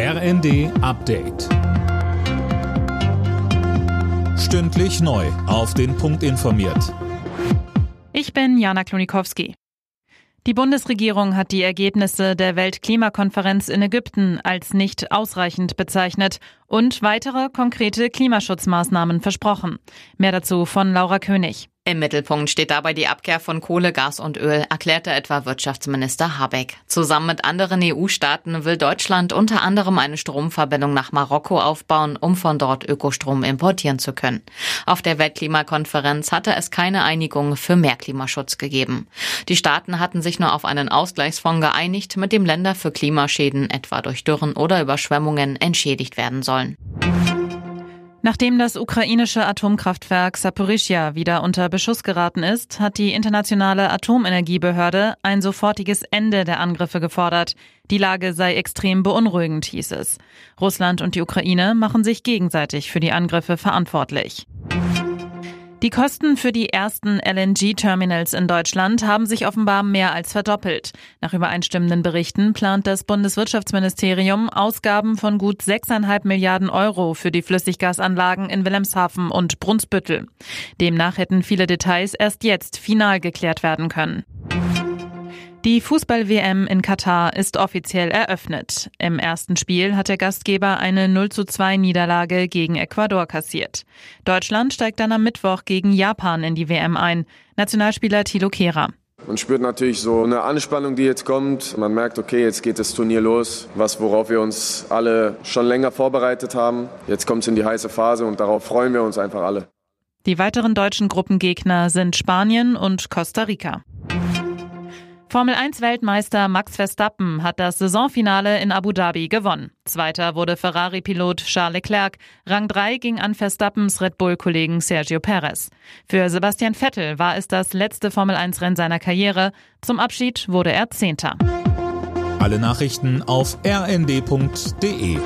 RND Update. Stündlich neu. Auf den Punkt informiert. Ich bin Jana Klonikowski. Die Bundesregierung hat die Ergebnisse der Weltklimakonferenz in Ägypten als nicht ausreichend bezeichnet und weitere konkrete Klimaschutzmaßnahmen versprochen. Mehr dazu von Laura König. Im Mittelpunkt steht dabei die Abkehr von Kohle, Gas und Öl, erklärte etwa Wirtschaftsminister Habeck. Zusammen mit anderen EU-Staaten will Deutschland unter anderem eine Stromverbindung nach Marokko aufbauen, um von dort Ökostrom importieren zu können. Auf der Weltklimakonferenz hatte es keine Einigung für mehr Klimaschutz gegeben. Die Staaten hatten sich nur auf einen Ausgleichsfonds geeinigt, mit dem Länder für Klimaschäden, etwa durch Dürren oder Überschwemmungen, entschädigt werden sollen. Nachdem das ukrainische Atomkraftwerk Saporischja wieder unter Beschuss geraten ist, hat die internationale Atomenergiebehörde ein sofortiges Ende der Angriffe gefordert. Die Lage sei extrem beunruhigend, hieß es. Russland und die Ukraine machen sich gegenseitig für die Angriffe verantwortlich. Die Kosten für die ersten LNG-Terminals in Deutschland haben sich offenbar mehr als verdoppelt. Nach übereinstimmenden Berichten plant das Bundeswirtschaftsministerium Ausgaben von gut 6,5 Milliarden Euro für die Flüssiggasanlagen in Wilhelmshaven und Brunsbüttel. Demnach hätten viele Details erst jetzt final geklärt werden können. Die Fußball-WM in Katar ist offiziell eröffnet. Im ersten Spiel hat der Gastgeber eine 0 zu 2 Niederlage gegen Ecuador kassiert. Deutschland steigt dann am Mittwoch gegen Japan in die WM ein. Nationalspieler Thilo Kehrer. Man spürt natürlich so eine Anspannung, die jetzt kommt. Man merkt, okay, jetzt geht das Turnier los, was worauf wir uns alle schon länger vorbereitet haben. Jetzt kommt es in die heiße Phase und darauf freuen wir uns einfach alle. Die weiteren deutschen Gruppengegner sind Spanien und Costa Rica. Formel 1 Weltmeister Max Verstappen hat das Saisonfinale in Abu Dhabi gewonnen. Zweiter wurde Ferrari-Pilot Charles Leclerc. Rang 3 ging an Verstappens Red Bull-Kollegen Sergio Perez. Für Sebastian Vettel war es das letzte Formel 1 Rennen seiner Karriere. Zum Abschied wurde er Zehnter. Alle Nachrichten auf rnd.de